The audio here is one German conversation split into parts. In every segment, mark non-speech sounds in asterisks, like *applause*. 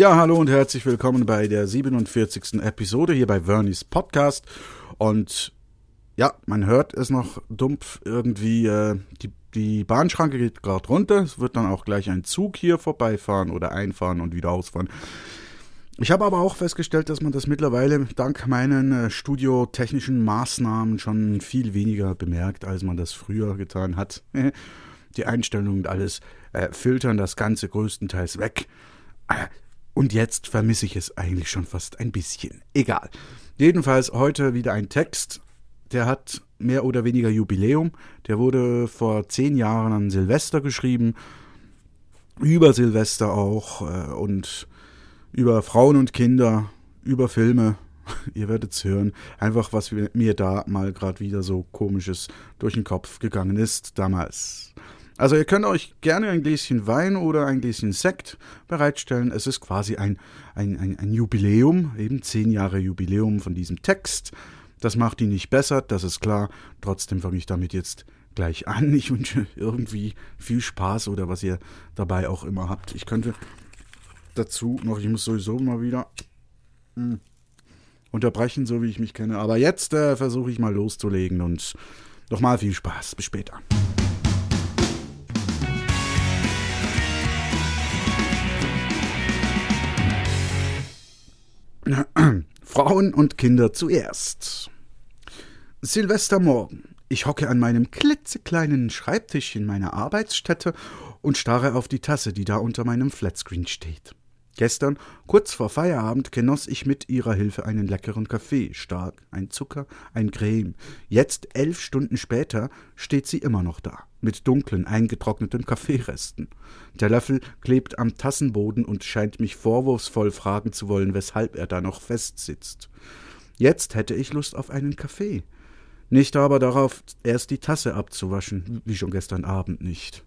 Ja, hallo und herzlich willkommen bei der 47. Episode hier bei Vernies Podcast. Und ja, man hört es noch dumpf irgendwie, äh, die, die Bahnschranke geht gerade runter. Es wird dann auch gleich ein Zug hier vorbeifahren oder einfahren und wieder ausfahren. Ich habe aber auch festgestellt, dass man das mittlerweile dank meinen äh, studiotechnischen Maßnahmen schon viel weniger bemerkt, als man das früher getan hat. *laughs* die Einstellungen und alles äh, filtern das Ganze größtenteils weg. Und jetzt vermisse ich es eigentlich schon fast ein bisschen. Egal. Jedenfalls heute wieder ein Text, der hat mehr oder weniger Jubiläum. Der wurde vor zehn Jahren an Silvester geschrieben. Über Silvester auch äh, und über Frauen und Kinder, über Filme. *laughs* Ihr werdet es hören. Einfach, was mir da mal gerade wieder so komisches durch den Kopf gegangen ist damals. Also ihr könnt euch gerne ein Gläschen Wein oder ein Gläschen Sekt bereitstellen. Es ist quasi ein, ein, ein, ein Jubiläum, eben zehn Jahre Jubiläum von diesem Text. Das macht ihn nicht besser, das ist klar. Trotzdem fange ich damit jetzt gleich an. Ich wünsche irgendwie viel Spaß oder was ihr dabei auch immer habt. Ich könnte dazu noch, ich muss sowieso mal wieder hm, unterbrechen, so wie ich mich kenne. Aber jetzt äh, versuche ich mal loszulegen und nochmal viel Spaß. Bis später. *clears throat* Frauen und Kinder zuerst. Silvestermorgen. Ich hocke an meinem klitzekleinen Schreibtisch in meiner Arbeitsstätte und starre auf die Tasse, die da unter meinem Flatscreen steht. Gestern, kurz vor Feierabend, genoss ich mit ihrer Hilfe einen leckeren Kaffee, stark, ein Zucker, ein Creme. Jetzt, elf Stunden später, steht sie immer noch da, mit dunklen, eingetrockneten Kaffeeresten. Der Löffel klebt am Tassenboden und scheint mich vorwurfsvoll fragen zu wollen, weshalb er da noch festsitzt. Jetzt hätte ich Lust auf einen Kaffee. Nicht aber darauf, erst die Tasse abzuwaschen, wie schon gestern Abend nicht.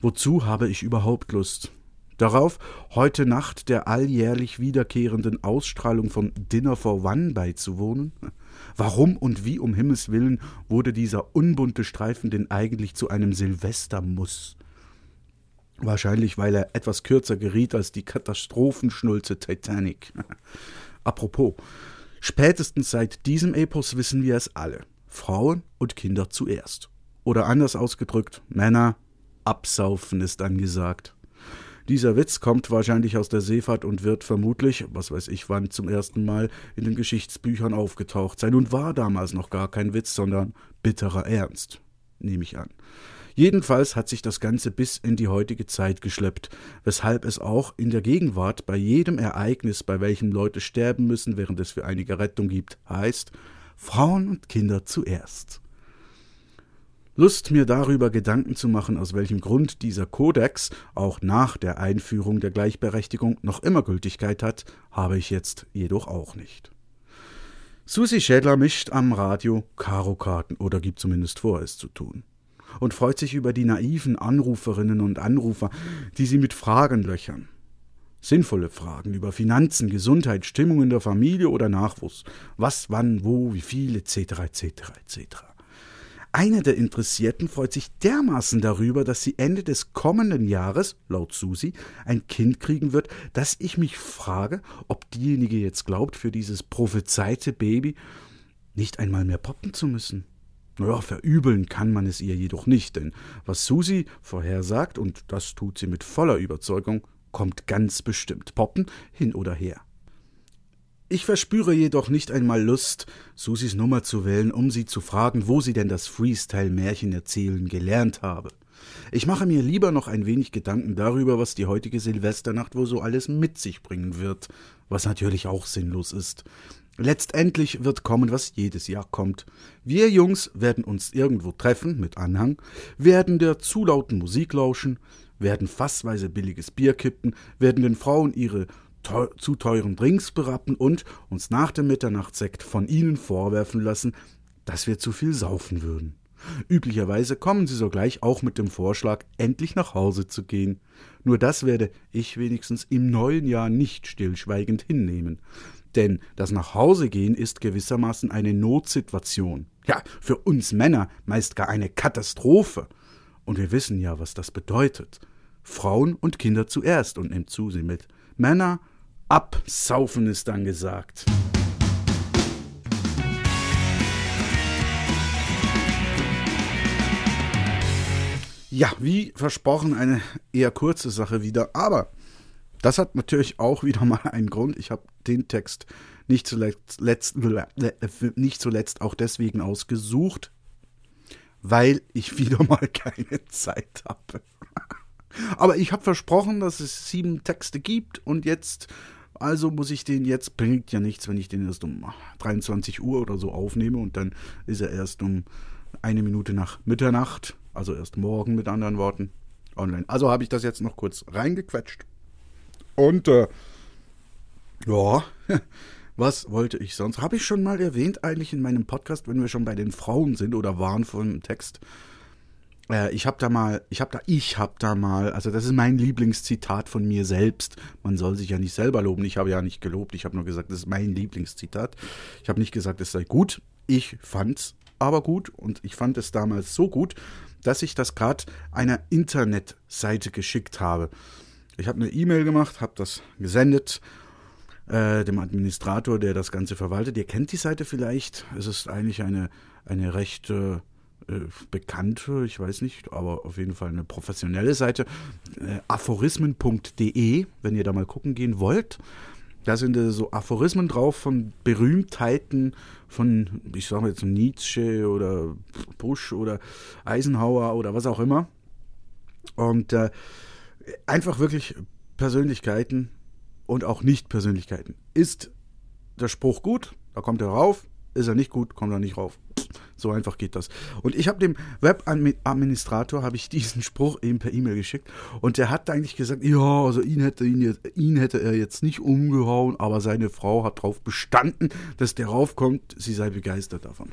Wozu habe ich überhaupt Lust? Darauf heute Nacht der alljährlich wiederkehrenden Ausstrahlung von Dinner for One beizuwohnen? Warum und wie um Himmels willen wurde dieser unbunte Streifen denn eigentlich zu einem Silvestermuss? Wahrscheinlich, weil er etwas kürzer geriet als die Katastrophenschnulze Titanic. *laughs* Apropos, spätestens seit diesem Epos wissen wir es alle. Frauen und Kinder zuerst. Oder anders ausgedrückt, Männer, absaufen ist angesagt. Dieser Witz kommt wahrscheinlich aus der Seefahrt und wird vermutlich, was weiß ich wann, zum ersten Mal in den Geschichtsbüchern aufgetaucht sein und war damals noch gar kein Witz, sondern bitterer Ernst, nehme ich an. Jedenfalls hat sich das Ganze bis in die heutige Zeit geschleppt, weshalb es auch in der Gegenwart bei jedem Ereignis, bei welchem Leute sterben müssen, während es für einige Rettung gibt, heißt Frauen und Kinder zuerst. Lust, mir darüber Gedanken zu machen, aus welchem Grund dieser Kodex auch nach der Einführung der Gleichberechtigung noch immer Gültigkeit hat, habe ich jetzt jedoch auch nicht. Susi Schädler mischt am Radio Karokarten oder gibt zumindest vor, es zu tun. Und freut sich über die naiven Anruferinnen und Anrufer, die sie mit Fragen löchern. Sinnvolle Fragen über Finanzen, Gesundheit, Stimmung in der Familie oder Nachwuchs. Was, wann, wo, wie viel, etc., etc., etc. Eine der Interessierten freut sich dermaßen darüber, dass sie Ende des kommenden Jahres, laut Susi, ein Kind kriegen wird, dass ich mich frage, ob diejenige jetzt glaubt, für dieses prophezeite Baby nicht einmal mehr poppen zu müssen. Naja, verübeln kann man es ihr jedoch nicht, denn was Susi vorhersagt, und das tut sie mit voller Überzeugung, kommt ganz bestimmt. Poppen hin oder her. Ich verspüre jedoch nicht einmal Lust, Susis Nummer zu wählen, um sie zu fragen, wo sie denn das Freestyle-Märchen erzählen gelernt habe. Ich mache mir lieber noch ein wenig Gedanken darüber, was die heutige Silvesternacht wohl so alles mit sich bringen wird, was natürlich auch sinnlos ist. Letztendlich wird kommen, was jedes Jahr kommt. Wir Jungs werden uns irgendwo treffen mit Anhang, werden der zu lauten Musik lauschen, werden fassweise billiges Bier kippen, werden den Frauen ihre teu zu teuren Drinks berappen und uns nach dem Mitternachtssekt von ihnen vorwerfen lassen, dass wir zu viel saufen würden. Üblicherweise kommen sie sogleich auch mit dem Vorschlag, endlich nach Hause zu gehen. Nur das werde ich wenigstens im neuen Jahr nicht stillschweigend hinnehmen. Denn das Nachhausegehen ist gewissermaßen eine Notsituation. Ja, für uns Männer meist gar eine Katastrophe. Und wir wissen ja, was das bedeutet. Frauen und Kinder zuerst und nimmt zu sie mit Männer, absaufen ist dann gesagt. Ja, wie versprochen, eine eher kurze Sache wieder, aber das hat natürlich auch wieder mal einen Grund. Ich habe den Text nicht zuletzt, letzt, nicht zuletzt auch deswegen ausgesucht, weil ich *laughs* wieder mal keine Zeit habe. Aber ich habe versprochen, dass es sieben Texte gibt und jetzt, also muss ich den jetzt, bringt ja nichts, wenn ich den erst um 23 Uhr oder so aufnehme und dann ist er erst um eine Minute nach Mitternacht, also erst morgen mit anderen Worten, online. Also habe ich das jetzt noch kurz reingequetscht. Und äh, ja, *laughs* was wollte ich sonst? Habe ich schon mal erwähnt eigentlich in meinem Podcast, wenn wir schon bei den Frauen sind oder waren vom Text? Äh, ich habe da mal, ich habe da, ich habe da mal, also das ist mein Lieblingszitat von mir selbst. Man soll sich ja nicht selber loben. Ich habe ja nicht gelobt. Ich habe nur gesagt, das ist mein Lieblingszitat. Ich habe nicht gesagt, es sei gut. Ich fand's aber gut und ich fand es damals so gut, dass ich das gerade einer Internetseite geschickt habe. Ich habe eine E-Mail gemacht, habe das gesendet äh, dem Administrator, der das Ganze verwaltet. Ihr kennt die Seite vielleicht. Es ist eigentlich eine, eine recht äh, bekannte, ich weiß nicht, aber auf jeden Fall eine professionelle Seite. Äh, aphorismen.de, wenn ihr da mal gucken gehen wollt. Da sind so Aphorismen drauf von Berühmtheiten von, ich sage mal jetzt Nietzsche oder Bush oder Eisenhower oder was auch immer. Und äh, einfach wirklich Persönlichkeiten und auch Nicht-Persönlichkeiten. Ist der Spruch gut, da kommt er rauf. Ist er nicht gut, kommt er nicht rauf. So einfach geht das. Und ich habe dem Webadministrator habe ich diesen Spruch eben per E-Mail geschickt und der hat eigentlich gesagt, ja, also ihn hätte ihn, jetzt, ihn hätte er jetzt nicht umgehauen, aber seine Frau hat darauf bestanden, dass der raufkommt, sie sei begeistert davon.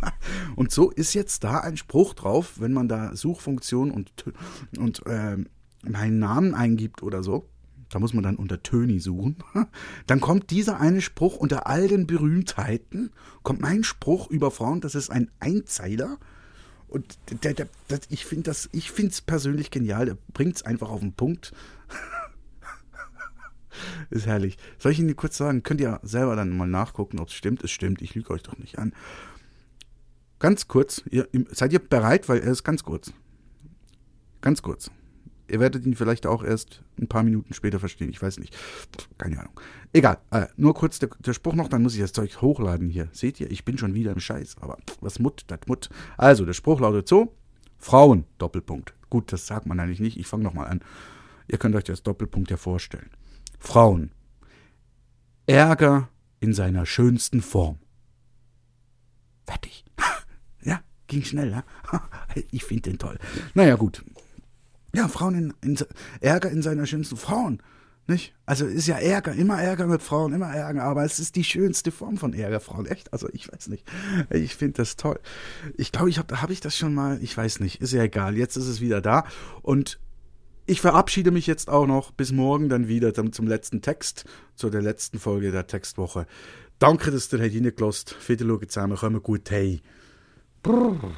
*laughs* und so ist jetzt da ein Spruch drauf, wenn man da Suchfunktion und und äh, meinen Namen eingibt oder so. Da muss man dann unter Töni suchen. *laughs* Dann kommt dieser eine Spruch unter all den Berühmtheiten, kommt mein Spruch über Frauen, das ist ein Einzeiler. Und der, der, der, ich finde es persönlich genial. Der bringt es einfach auf den Punkt. *laughs* ist herrlich. Soll ich Ihnen kurz sagen? Könnt ihr selber dann mal nachgucken, ob es stimmt. Es stimmt. Ich lüge euch doch nicht an. Ganz kurz. Ihr, seid ihr bereit? Weil er ist ganz kurz. Ganz kurz. Ihr werdet ihn vielleicht auch erst ein paar Minuten später verstehen. Ich weiß nicht. Keine Ahnung. Egal. Äh, nur kurz der, der, Spruch noch, dann muss ich das Zeug hochladen hier. Seht ihr, ich bin schon wieder im Scheiß. Aber was Mut, das Mut. Also, der Spruch lautet so: Frauen, Doppelpunkt. Gut, das sagt man eigentlich nicht. Ich fange nochmal an. Ihr könnt euch das Doppelpunkt ja vorstellen. Frauen. Ärger in seiner schönsten Form. Fertig. *laughs* Ja, ging schnell, ja? *laughs* Ich finde den toll. Naja, gut. Ja, Frauen in, in Ärger in seiner schönsten Frauen. Nicht? Also ist ja Ärger, immer Ärger mit Frauen, immer Ärger, aber es ist die schönste Form von Ärger, Frauen. Echt? Also ich weiß nicht. Ich finde das toll. Ich glaube, ich habe hab ich das schon mal, ich weiß nicht, ist ja egal. Jetzt ist es wieder da. Und ich verabschiede mich jetzt auch noch bis morgen dann wieder zum, zum letzten Text, zu der letzten Folge der Textwoche. Danke, dass ihr reingelassen habt. Viele schauen zusammen, kommen gut hey. Brrr.